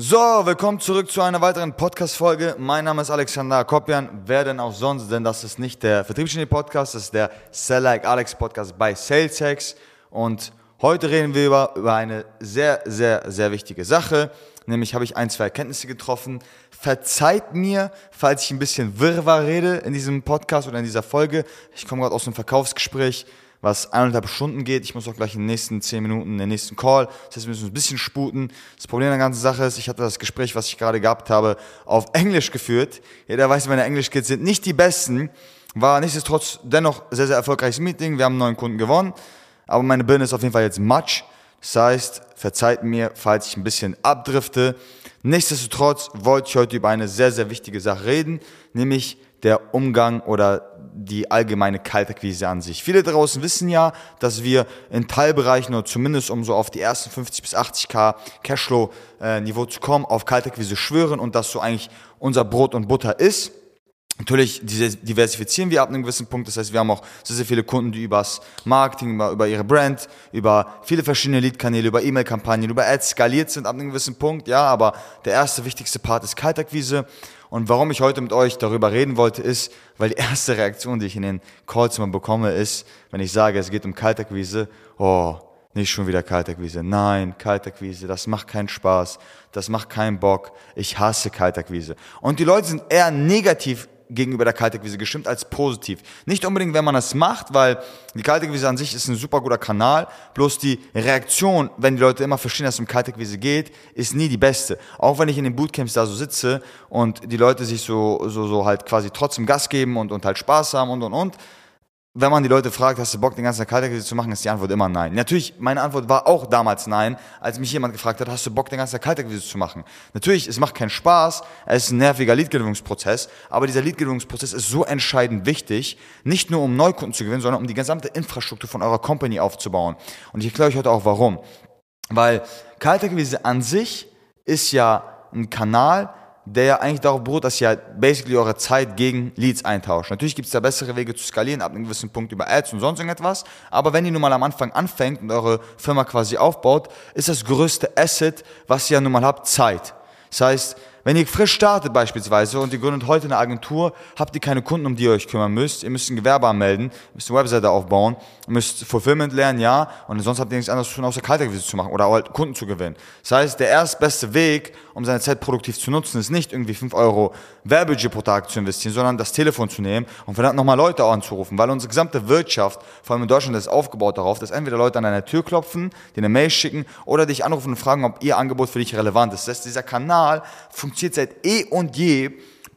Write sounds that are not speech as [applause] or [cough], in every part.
So, willkommen zurück zu einer weiteren Podcast-Folge. Mein Name ist Alexander Kopjan. Wer denn auch sonst, denn das ist nicht der Vertriebsgenie-Podcast, das ist der Sell Like Alex Podcast bei SalesX. Und heute reden wir über, über eine sehr, sehr, sehr wichtige Sache. Nämlich habe ich ein, zwei Erkenntnisse getroffen. Verzeiht mir, falls ich ein bisschen wirrwarr rede in diesem Podcast oder in dieser Folge. Ich komme gerade aus einem Verkaufsgespräch was eineinhalb Stunden geht. Ich muss auch gleich in den nächsten zehn Minuten in den nächsten Call. Das heißt, wir müssen ein bisschen sputen. Das Problem der ganzen Sache ist, ich hatte das Gespräch, was ich gerade gehabt habe, auf Englisch geführt. Jeder weiß, meine Englisch-Kids sind nicht die besten. War nichtsdestotrotz dennoch sehr, sehr erfolgreiches Meeting. Wir haben einen neuen Kunden gewonnen. Aber meine Birne ist auf jeden Fall jetzt Matsch. Das heißt, verzeiht mir, falls ich ein bisschen abdrifte. Nichtsdestotrotz wollte ich heute über eine sehr, sehr wichtige Sache reden, nämlich der Umgang oder die allgemeine Kaltakquise an sich. Viele draußen wissen ja, dass wir in Teilbereichen oder zumindest um so auf die ersten 50 bis 80k Cashflow-Niveau zu kommen, auf Kaltakquise schwören und das so eigentlich unser Brot und Butter ist. Natürlich diversifizieren wir ab einem gewissen Punkt. Das heißt, wir haben auch sehr, sehr viele Kunden, die übers Marketing, über, über ihre Brand, über viele verschiedene Lead-Kanäle, über E-Mail-Kampagnen, über Ads skaliert sind ab einem gewissen Punkt. Ja, aber der erste wichtigste Part ist Kaltakquise. Und warum ich heute mit euch darüber reden wollte, ist, weil die erste Reaktion, die ich in den Calls immer bekomme, ist, wenn ich sage, es geht um Kaltakquise, oh, nicht schon wieder Kaltakquise. Nein, Kaltakquise, das macht keinen Spaß, das macht keinen Bock, ich hasse Kaltakquise. Und die Leute sind eher negativ gegenüber der Kaltakquise gestimmt als positiv. Nicht unbedingt, wenn man das macht, weil die Kaltakquise an sich ist ein super guter Kanal, bloß die Reaktion, wenn die Leute immer verstehen, dass es um Kaltakquise geht, ist nie die beste. Auch wenn ich in den Bootcamps da so sitze und die Leute sich so, so, so halt quasi trotzdem Gas geben und, und halt Spaß haben und, und, und, wenn man die Leute fragt, hast du Bock, den ganzen Tag zu machen, ist die Antwort immer nein. Natürlich, meine Antwort war auch damals nein, als mich jemand gefragt hat, hast du Bock, den ganzen Tag zu machen? Natürlich, es macht keinen Spaß, es ist ein nerviger Leadgewinnungsprozess, aber dieser Leadgewinnungsprozess ist so entscheidend wichtig, nicht nur um Neukunden zu gewinnen, sondern um die gesamte Infrastruktur von eurer Company aufzubauen. Und ich erkläre euch heute auch warum. Weil Kaltakquise an sich ist ja ein Kanal, der ja eigentlich darauf beruht, dass ihr halt basically eure Zeit gegen Leads eintauscht. Natürlich gibt es da bessere Wege zu skalieren, ab einem gewissen Punkt über Ads und sonst irgendetwas, aber wenn ihr nun mal am Anfang anfängt und eure Firma quasi aufbaut, ist das größte Asset, was ihr nun mal habt, Zeit. Das heißt, wenn ihr frisch startet beispielsweise und ihr gründet heute eine Agentur, habt ihr keine Kunden, um die ihr euch kümmern müsst. Ihr müsst ein Gewerbe anmelden, müsst eine Webseite aufbauen, müsst Fulfillment lernen, ja, und sonst habt ihr nichts anderes zu tun, außer Kaltakquise zu machen oder halt Kunden zu gewinnen. Das heißt, der erstbeste Weg, um seine Zeit produktiv zu nutzen, ist nicht irgendwie 5 Euro Werbebudget pro Tag zu investieren, sondern das Telefon zu nehmen und verdammt nochmal Leute anzurufen, weil unsere gesamte Wirtschaft, vor allem in Deutschland, ist aufgebaut darauf, dass entweder Leute an deine Tür klopfen, dir eine Mail schicken oder dich anrufen und fragen, ob ihr Angebot für dich relevant ist. Das heißt, dieser Kanal funktioniert seit eh und je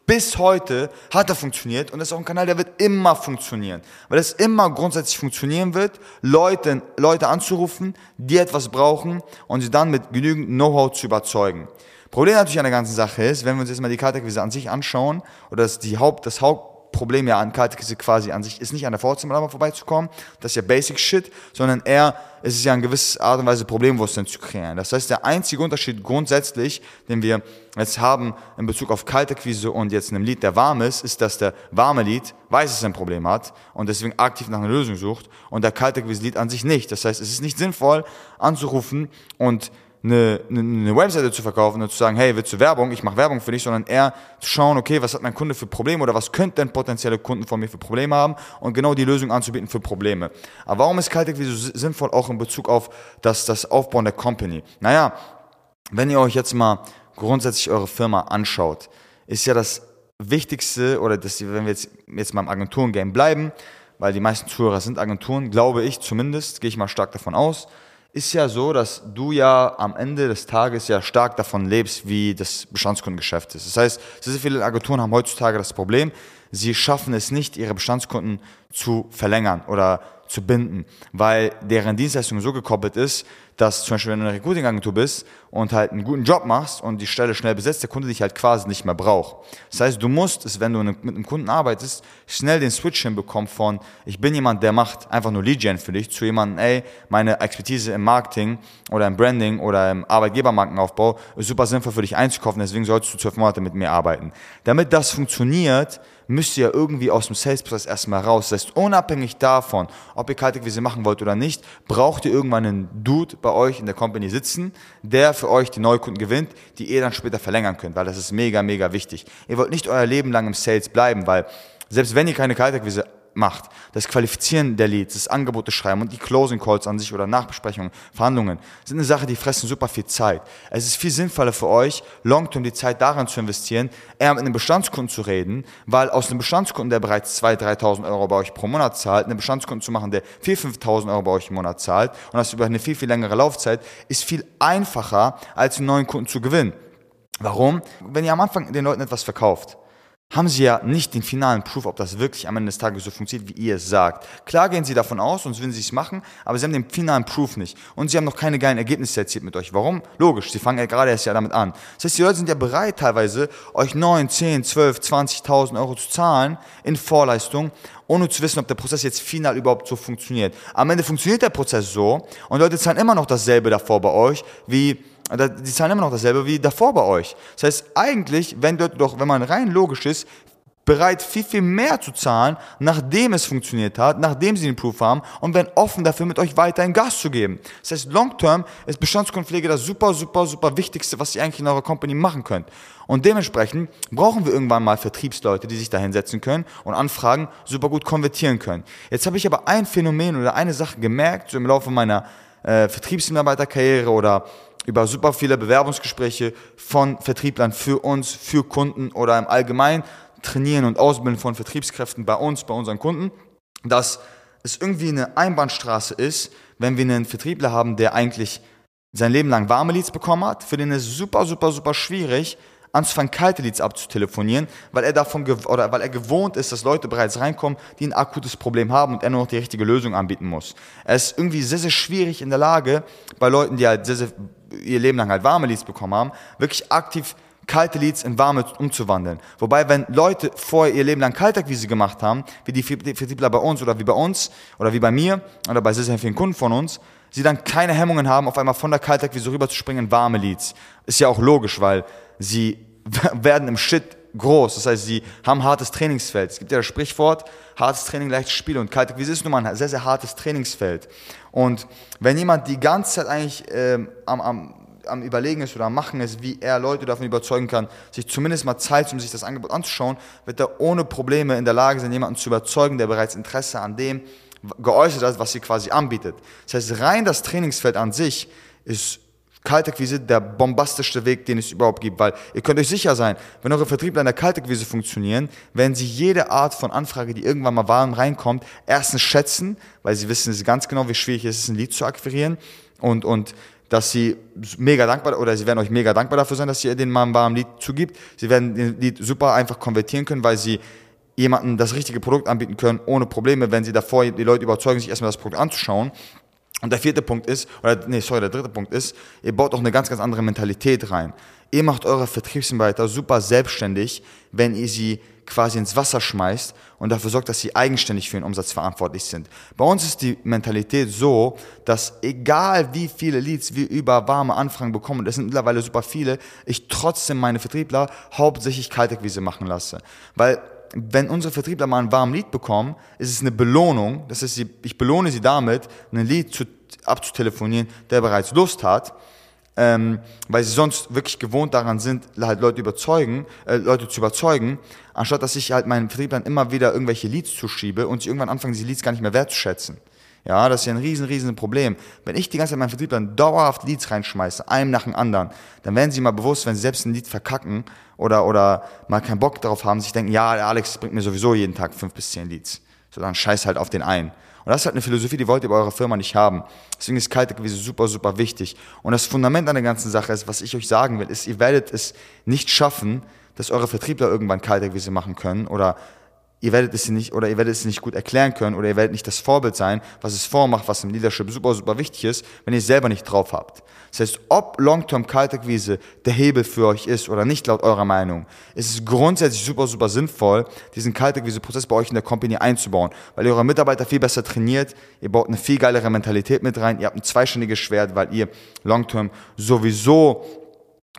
bis heute hat er funktioniert und das ist auch ein Kanal, der wird immer funktionieren. Weil es immer grundsätzlich funktionieren wird, Leute, Leute anzurufen, die etwas brauchen und sie dann mit genügend Know-how zu überzeugen. Problem natürlich an der ganzen Sache ist, wenn wir uns jetzt mal die Kaltakquise an sich anschauen, oder das, die Haupt, das Haupt, Problem ja an Kaltakquise quasi an sich ist nicht an der Vorzimmerlampe vorbeizukommen, das ist ja Basic Shit, sondern eher ist es ja eine gewisse Art und Weise Problembewusstsein zu kreieren. Das heißt, der einzige Unterschied grundsätzlich, den wir jetzt haben in Bezug auf Kaltakquise und jetzt einem Lied, der warm ist, ist, dass der warme Lied weiß, dass er ein Problem hat und deswegen aktiv nach einer Lösung sucht und der Kaltakquise-Lied an sich nicht. Das heißt, es ist nicht sinnvoll anzurufen und eine, eine, eine Webseite zu verkaufen und zu sagen, hey, willst du Werbung? Ich mache Werbung für dich, sondern eher zu schauen, okay, was hat mein Kunde für Probleme oder was könnten potenzielle Kunden von mir für Probleme haben und genau die Lösung anzubieten für Probleme. Aber warum ist Kaltakquise so sinnvoll auch in Bezug auf das, das Aufbauen der Company? Naja, wenn ihr euch jetzt mal grundsätzlich eure Firma anschaut, ist ja das Wichtigste oder das, wenn wir jetzt, jetzt mal im Agenturengame bleiben, weil die meisten Zuhörer sind Agenturen, glaube ich zumindest, gehe ich mal stark davon aus, ist ja so, dass du ja am Ende des Tages ja stark davon lebst, wie das Bestandskundengeschäft ist. Das heißt, sehr, sehr viele Agenturen haben heutzutage das Problem, sie schaffen es nicht, ihre Bestandskunden zu verlängern oder zu binden, weil deren Dienstleistung so gekoppelt ist, dass zum Beispiel, wenn du eine Recruiting-Agentur bist und halt einen guten Job machst und die Stelle schnell besetzt, der Kunde dich halt quasi nicht mehr braucht. Das heißt, du musst es, wenn du mit einem Kunden arbeitest, schnell den Switch hinbekommen von, ich bin jemand, der macht einfach nur Lead-Gen für dich, zu jemandem, ey, meine Expertise im Marketing oder im Branding oder im Arbeitgebermarkenaufbau ist super sinnvoll für dich einzukaufen, deswegen solltest du zwölf Monate mit mir arbeiten. Damit das funktioniert, müsst ihr irgendwie aus dem Sales-Prozess erstmal raus. Das heißt, unabhängig davon, ob ihr Kaltakquise machen wollt oder nicht, braucht ihr irgendwann einen Dude bei bei euch in der Company sitzen, der für euch die Neukunden gewinnt, die ihr dann später verlängern könnt, weil das ist mega, mega wichtig. Ihr wollt nicht euer Leben lang im Sales bleiben, weil selbst wenn ihr keine Kaltakquise macht, das Qualifizieren der Leads, das Angebote schreiben und die Closing Calls an sich oder Nachbesprechungen, Verhandlungen, sind eine Sache, die fressen super viel Zeit. Es ist viel sinnvoller für euch, long-term die Zeit daran zu investieren, eher mit einem Bestandskunden zu reden, weil aus einem Bestandskunden, der bereits 2.000, 3.000 Euro bei euch pro Monat zahlt, einen Bestandskunden zu machen, der 4.000, 5.000 Euro bei euch im Monat zahlt und das über eine viel, viel längere Laufzeit, ist viel einfacher, als einen neuen Kunden zu gewinnen. Warum? Wenn ihr am Anfang den Leuten etwas verkauft, haben sie ja nicht den finalen Proof, ob das wirklich am Ende des Tages so funktioniert, wie ihr es sagt. Klar gehen sie davon aus, sonst würden sie es machen, aber sie haben den finalen Proof nicht. Und sie haben noch keine geilen Ergebnisse erzielt mit euch. Warum? Logisch, sie fangen ja gerade erst ja damit an. Das heißt, die Leute sind ja bereit teilweise, euch 9, 10, 12, 20.000 Euro zu zahlen in Vorleistung, ohne zu wissen, ob der Prozess jetzt final überhaupt so funktioniert. Am Ende funktioniert der Prozess so und Leute zahlen immer noch dasselbe davor bei euch, wie die zahlen immer noch dasselbe wie davor bei euch. Das heißt, eigentlich, wenn dort doch, wenn man rein logisch ist, bereit, viel, viel mehr zu zahlen, nachdem es funktioniert hat, nachdem sie den Proof haben und werden offen dafür, mit euch weiterhin Gas zu geben. Das heißt, long term ist Bestandskundenpflege das super, super, super Wichtigste, was ihr eigentlich in eurer Company machen könnt. Und dementsprechend brauchen wir irgendwann mal Vertriebsleute, die sich da hinsetzen können und Anfragen super gut konvertieren können. Jetzt habe ich aber ein Phänomen oder eine Sache gemerkt, so im Laufe meiner äh, Vertriebsmitarbeiterkarriere oder über super viele Bewerbungsgespräche von Vertrieblern für uns, für Kunden oder im Allgemeinen trainieren und ausbilden von Vertriebskräften bei uns, bei unseren Kunden, dass es irgendwie eine Einbahnstraße ist, wenn wir einen Vertriebler haben, der eigentlich sein Leben lang warme Leads bekommen hat, für den ist es super, super, super schwierig, anzufangen, kalte Leads abzutelefonieren, weil er davon oder weil er gewohnt ist, dass Leute bereits reinkommen, die ein akutes Problem haben und er nur noch die richtige Lösung anbieten muss. Er ist irgendwie sehr, sehr schwierig in der Lage, bei Leuten, die halt sehr, sehr ihr Leben lang halt warme Leads bekommen haben, wirklich aktiv kalte Leads in warme umzuwandeln. Wobei, wenn Leute vorher ihr Leben lang Kaltakquise gemacht haben, wie die Vertriebler bei uns oder wie bei uns oder wie bei mir oder bei sehr, sehr vielen Kunden von uns, sie dann keine Hemmungen haben, auf einmal von der Kaltakquise rüberzuspringen in warme Leads. Ist ja auch logisch, weil sie [laughs] werden im Shit groß. Das heißt, sie haben hartes Trainingsfeld. Es gibt ja das Sprichwort, hartes Training, leichtes Spiel. Und Kaltakquise ist nun mal ein sehr, sehr hartes Trainingsfeld. Und wenn jemand die ganze Zeit eigentlich ähm, am, am am Überlegen ist oder am Machen ist, wie er Leute davon überzeugen kann, sich zumindest mal Zeit, um sich das Angebot anzuschauen, wird er ohne Probleme in der Lage sein, jemanden zu überzeugen, der bereits Interesse an dem geäußert hat, was sie quasi anbietet. Das heißt, rein das Trainingsfeld an sich ist Kaltakquise der bombastischste Weg, den es überhaupt gibt, weil ihr könnt euch sicher sein, wenn eure Vertriebler in der Kaltakquise funktionieren, werden sie jede Art von Anfrage, die irgendwann mal warm reinkommt, erstens schätzen, weil sie wissen ganz genau, wie schwierig es ist, ein Lied zu akquirieren und, und dass sie mega dankbar oder sie werden euch mega dankbar dafür sein, dass ihr den mal ein warmes Lied zugibt. Sie werden den Lied super einfach konvertieren können, weil sie jemandem das richtige Produkt anbieten können, ohne Probleme, wenn sie davor die Leute überzeugen, sich erstmal das Produkt anzuschauen. Und der vierte Punkt ist, oder nee, sorry, der dritte Punkt ist, ihr baut auch eine ganz, ganz andere Mentalität rein. Ihr macht eure Vertriebsmitarbeiter super selbstständig, wenn ihr sie quasi ins Wasser schmeißt und dafür sorgt, dass sie eigenständig für den Umsatz verantwortlich sind. Bei uns ist die Mentalität so, dass egal wie viele Leads wir über warme Anfragen bekommen, das sind mittlerweile super viele, ich trotzdem meine Vertriebler hauptsächlich Kaltakquise machen lasse. Weil wenn unsere Vertriebler mal einen warmen Lead bekommen, ist es eine Belohnung. Das heißt, ich belohne sie damit, einen Lead zu, abzutelefonieren, der bereits Lust hat ähm, weil sie sonst wirklich gewohnt daran sind, halt Leute überzeugen, äh, Leute zu überzeugen, anstatt dass ich halt meinen Vertrieblern immer wieder irgendwelche Leads zuschiebe und sie irgendwann anfangen, diese Leads gar nicht mehr wertzuschätzen. Ja, das ist ja ein riesen, riesen Problem. Wenn ich die ganze Zeit meinen Vertrieblern dauerhaft Leads reinschmeiße, einem nach dem anderen, dann werden sie mal bewusst, wenn sie selbst ein Lied verkacken oder, oder mal keinen Bock darauf haben, sich denken, ja, der Alex bringt mir sowieso jeden Tag fünf bis zehn Leads. So, dann scheiß halt auf den einen. Und das ist halt eine Philosophie, die wollt ihr bei eurer Firma nicht haben. Deswegen ist Kaltakquise super, super wichtig. Und das Fundament an der ganzen Sache ist, was ich euch sagen will, ist, ihr werdet es nicht schaffen, dass eure Vertriebler irgendwann Kaltakquise machen können oder ihr werdet es nicht oder ihr werdet es nicht gut erklären können oder ihr werdet nicht das Vorbild sein, was es vormacht, was im Leadership super, super wichtig ist, wenn ihr es selber nicht drauf habt. Das heißt, ob Long-Term Kaltakquise der Hebel für euch ist oder nicht laut eurer Meinung, ist es grundsätzlich super, super sinnvoll, diesen Kaltakquise-Prozess bei euch in der Company einzubauen, weil ihr eure Mitarbeiter viel besser trainiert, ihr baut eine viel geilere Mentalität mit rein, ihr habt ein zweiständiges Schwert, weil ihr Long-Term sowieso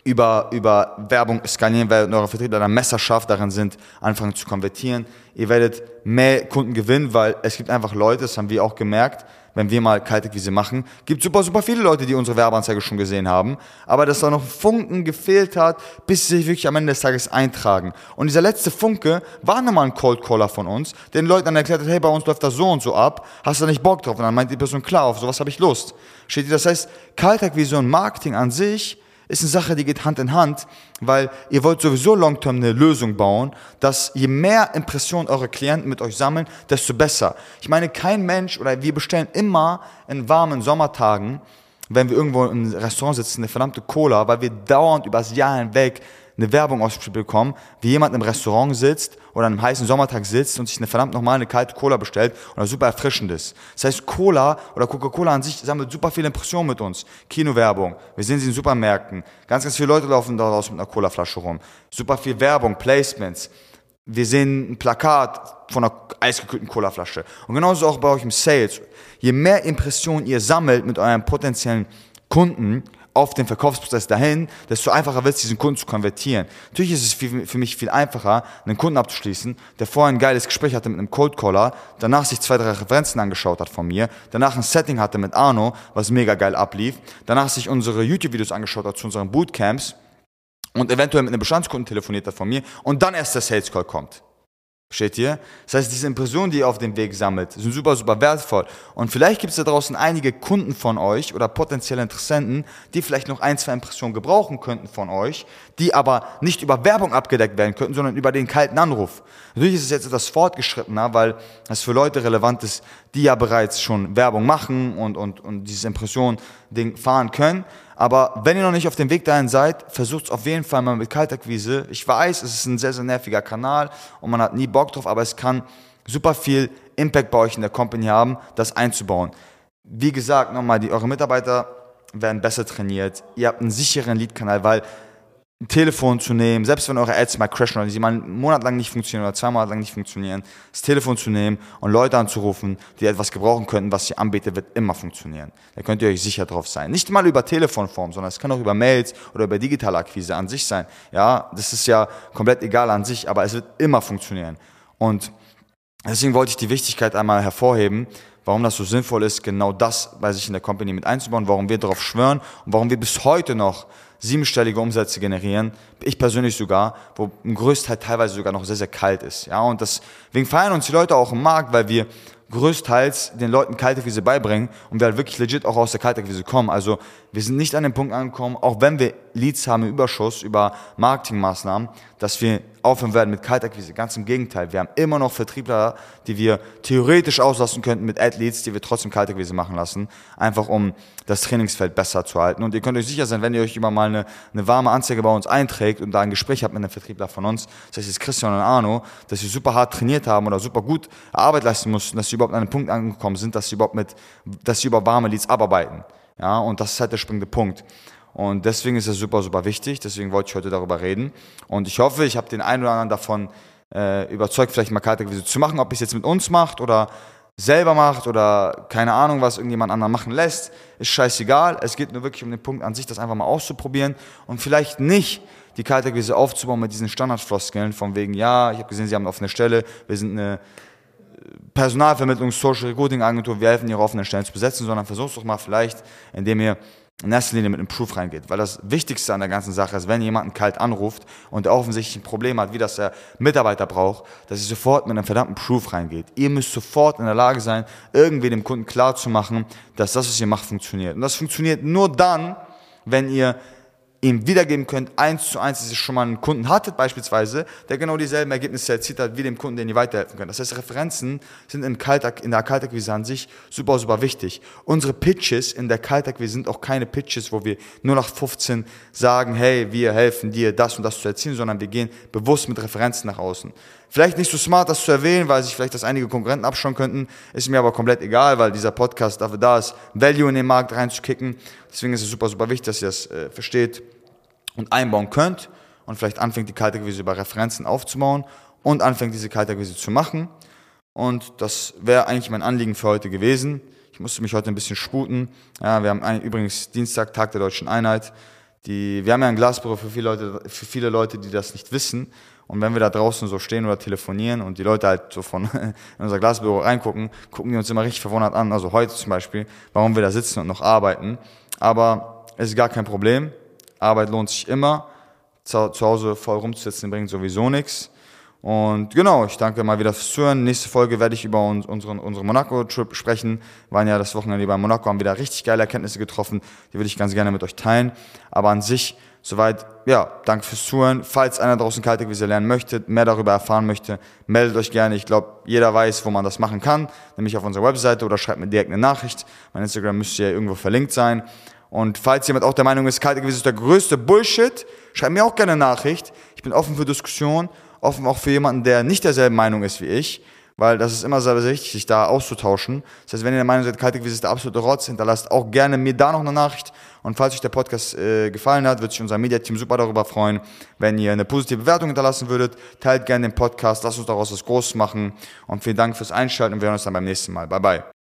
über, über Werbung skalieren werdet eure Vertriebler dann messerscharf darin sind, anfangen zu konvertieren. Ihr werdet mehr Kunden gewinnen, weil es gibt einfach Leute, das haben wir auch gemerkt, wenn wir mal Kaltakquise machen, gibt super, super viele Leute, die unsere Werbeanzeige schon gesehen haben, aber dass da noch Funken gefehlt hat, bis sie sich wirklich am Ende des Tages eintragen. Und dieser letzte Funke war nochmal ein Cold Caller von uns, den Leuten dann erklärt hat, hey, bei uns läuft das so und so ab, hast du da nicht Bock drauf? Und dann meint die Person, klar, auf sowas habe ich Lust. Steht ihr? Das heißt, Kaltakquise und Marketing an sich ist eine Sache, die geht Hand in Hand, weil ihr wollt sowieso long-term eine Lösung bauen, dass je mehr Impressionen eure Klienten mit euch sammeln, desto besser. Ich meine, kein Mensch oder wir bestellen immer in warmen Sommertagen, wenn wir irgendwo im Restaurant sitzen, eine verdammte Cola, weil wir dauernd übers Jahr hinweg eine Werbung ausgespielt bekommen, wie jemand im Restaurant sitzt oder an einem heißen Sommertag sitzt und sich eine verdammt nochmal eine kalte Cola bestellt und super erfrischend ist. Das heißt, Cola oder Coca-Cola an sich sammelt super viele Impressionen mit uns. Kinowerbung, wir sehen sie in Supermärkten. Ganz, ganz viele Leute laufen daraus mit einer Colaflasche rum. Super viel Werbung, Placements. Wir sehen ein Plakat von einer eisgekühlten Colaflasche. Und genauso auch bei euch im Sales. Je mehr Impressionen ihr sammelt mit euren potenziellen Kunden, auf den Verkaufsprozess dahin, desto einfacher wird es, diesen Kunden zu konvertieren. Natürlich ist es für mich viel einfacher, einen Kunden abzuschließen, der vorher ein geiles Gespräch hatte mit einem Cold Caller, danach sich zwei, drei Referenzen angeschaut hat von mir, danach ein Setting hatte mit Arno, was mega geil ablief, danach sich unsere YouTube-Videos angeschaut hat zu unseren Bootcamps und eventuell mit einem Bestandskunden telefoniert hat von mir und dann erst der Sales Call kommt. Steht ihr? Das heißt, diese Impressionen, die ihr auf dem Weg sammelt, sind super, super wertvoll. Und vielleicht gibt es da draußen einige Kunden von euch oder potenzielle Interessenten, die vielleicht noch ein, zwei Impressionen gebrauchen könnten von euch, die aber nicht über Werbung abgedeckt werden könnten, sondern über den kalten Anruf. Natürlich ist es jetzt etwas fortgeschrittener, weil es für Leute relevant ist, die ja bereits schon Werbung machen und, und, und dieses Impression-Ding fahren können. Aber wenn ihr noch nicht auf dem Weg dahin seid, versucht es auf jeden Fall mal mit Kaltakquise. Ich weiß, es ist ein sehr, sehr nerviger Kanal und man hat nie Bock drauf, aber es kann super viel Impact bei euch in der Company haben, das einzubauen. Wie gesagt, nochmal, die, eure Mitarbeiter werden besser trainiert. Ihr habt einen sicheren Lead-Kanal, weil ein Telefon zu nehmen, selbst wenn eure Ads mal crashen oder sie mal einen Monat lang nicht funktionieren oder zwei Monate lang nicht funktionieren, das Telefon zu nehmen und Leute anzurufen, die etwas gebrauchen könnten, was ihr anbietet, wird immer funktionieren. Da könnt ihr euch sicher drauf sein. Nicht mal über Telefonform, sondern es kann auch über Mails oder über digitale Akquise an sich sein. Ja, das ist ja komplett egal an sich, aber es wird immer funktionieren. Und deswegen wollte ich die Wichtigkeit einmal hervorheben, warum das so sinnvoll ist, genau das bei sich in der Company mit einzubauen, warum wir darauf schwören und warum wir bis heute noch siebenstellige Umsätze generieren. Ich persönlich sogar, wo ein Größteil teilweise sogar noch sehr, sehr kalt ist. Ja, und deswegen feiern uns die Leute auch im Markt, weil wir größtenteils den Leuten Kaltakquise beibringen und wir halt wirklich legit auch aus der Kaltakquise kommen. Also wir sind nicht an dem Punkt angekommen, auch wenn wir Leads haben im Überschuss über Marketingmaßnahmen, dass wir aufhören werden mit Kaltakquise. Ganz im Gegenteil. Wir haben immer noch Vertriebler, die wir theoretisch auslassen könnten mit Ad-Leads, die wir trotzdem Kaltakquise machen lassen. Einfach um das Trainingsfeld besser zu halten. Und ihr könnt euch sicher sein, wenn ihr euch immer mal eine, eine warme Anzeige bei uns einträgt und da ein Gespräch habt mit einem Vertriebler von uns, das heißt jetzt Christian und Arno, dass sie super hart trainiert haben oder super gut Arbeit leisten mussten, dass sie überhaupt an einen Punkt angekommen sind, dass sie überhaupt mit, dass sie über warme Leads abarbeiten. Ja, und das ist halt der springende Punkt. Und deswegen ist es super, super wichtig. Deswegen wollte ich heute darüber reden. Und ich hoffe, ich habe den einen oder anderen davon äh, überzeugt, vielleicht mal Kaltakquise zu machen. Ob es jetzt mit uns macht oder selber macht oder keine Ahnung, was irgendjemand anderen machen lässt, ist scheißegal. Es geht nur wirklich um den Punkt an sich, das einfach mal auszuprobieren und vielleicht nicht die Kaltakquise aufzubauen mit diesen Standardfloskeln von wegen, ja, ich habe gesehen, Sie haben eine offene Stelle, wir sind eine Personalvermittlung, Social Recruiting Agentur, wir helfen Ihre offenen Stellen zu besetzen, sondern versucht doch mal vielleicht, indem ihr in erster Linie mit einem Proof reingeht. Weil das Wichtigste an der ganzen Sache ist, wenn jemand kalt anruft und der offensichtlich ein Problem hat, wie das der Mitarbeiter braucht, dass ihr sofort mit einem verdammten Proof reingeht. Ihr müsst sofort in der Lage sein, irgendwie dem Kunden klar zu machen, dass das, was ihr macht, funktioniert. Und das funktioniert nur dann, wenn ihr ihm wiedergeben könnt, eins zu eins, dass ihr schon mal einen Kunden hattet beispielsweise, der genau dieselben Ergebnisse erzielt hat wie dem Kunden, den ihr weiterhelfen könnt. Das heißt, Referenzen sind im Kaltak, in der Kaltakquise an sich super, super wichtig. Unsere Pitches in der Kaltakquise sind auch keine Pitches, wo wir nur nach 15 sagen, hey, wir helfen dir, das und das zu erzielen, sondern wir gehen bewusst mit Referenzen nach außen. Vielleicht nicht so smart, das zu erwähnen, weil sich vielleicht das einige Konkurrenten abschauen könnten. Ist mir aber komplett egal, weil dieser Podcast dafür da ist, Value in den Markt reinzukicken. Deswegen ist es super, super wichtig, dass ihr das äh, versteht und einbauen könnt und vielleicht anfängt, die Kaltakquise über Referenzen aufzubauen und anfängt, diese Kaltakquise zu machen. Und das wäre eigentlich mein Anliegen für heute gewesen. Ich musste mich heute ein bisschen sputen. Ja, wir haben übrigens Dienstag, Tag der Deutschen Einheit. die, wir haben ja ein Glasbüro für viele Leute, für viele Leute, die das nicht wissen. Und wenn wir da draußen so stehen oder telefonieren und die Leute halt so von [laughs] in unser Glasbüro reingucken, gucken die uns immer richtig verwundert an. Also heute zum Beispiel, warum wir da sitzen und noch arbeiten. Aber es ist gar kein Problem. Arbeit lohnt sich immer. Zu, zu Hause voll rumzusitzen bringt sowieso nichts. Und genau, ich danke mal wieder fürs Zuhören. Nächste Folge werde ich über unseren, unseren Monaco-Trip sprechen. Wir waren ja das Wochenende bei Monaco, haben wieder richtig geile Erkenntnisse getroffen. Die würde ich ganz gerne mit euch teilen. Aber an sich, soweit, ja, danke fürs Zuhören. Falls einer draußen Kaltakquise lernen möchte, mehr darüber erfahren möchte, meldet euch gerne. Ich glaube, jeder weiß, wo man das machen kann. Nämlich auf unserer Webseite oder schreibt mir direkt eine Nachricht. Mein Instagram müsste ja irgendwo verlinkt sein. Und falls jemand auch der Meinung ist, Kaltakquise ist der größte Bullshit, schreibt mir auch gerne eine Nachricht. Ich bin offen für Diskussion offen auch für jemanden, der nicht derselben Meinung ist wie ich, weil das ist immer sehr wichtig, sich da auszutauschen. Das heißt, wenn ihr der Meinung seid, Kaltakquise ist der absolute Rotz, hinterlasst auch gerne mir da noch eine Nachricht. Und falls euch der Podcast äh, gefallen hat, würde sich unser Mediateam super darüber freuen, wenn ihr eine positive Bewertung hinterlassen würdet. Teilt gerne den Podcast, lasst uns daraus was Großes machen. Und vielen Dank fürs Einschalten und wir hören uns dann beim nächsten Mal. Bye bye.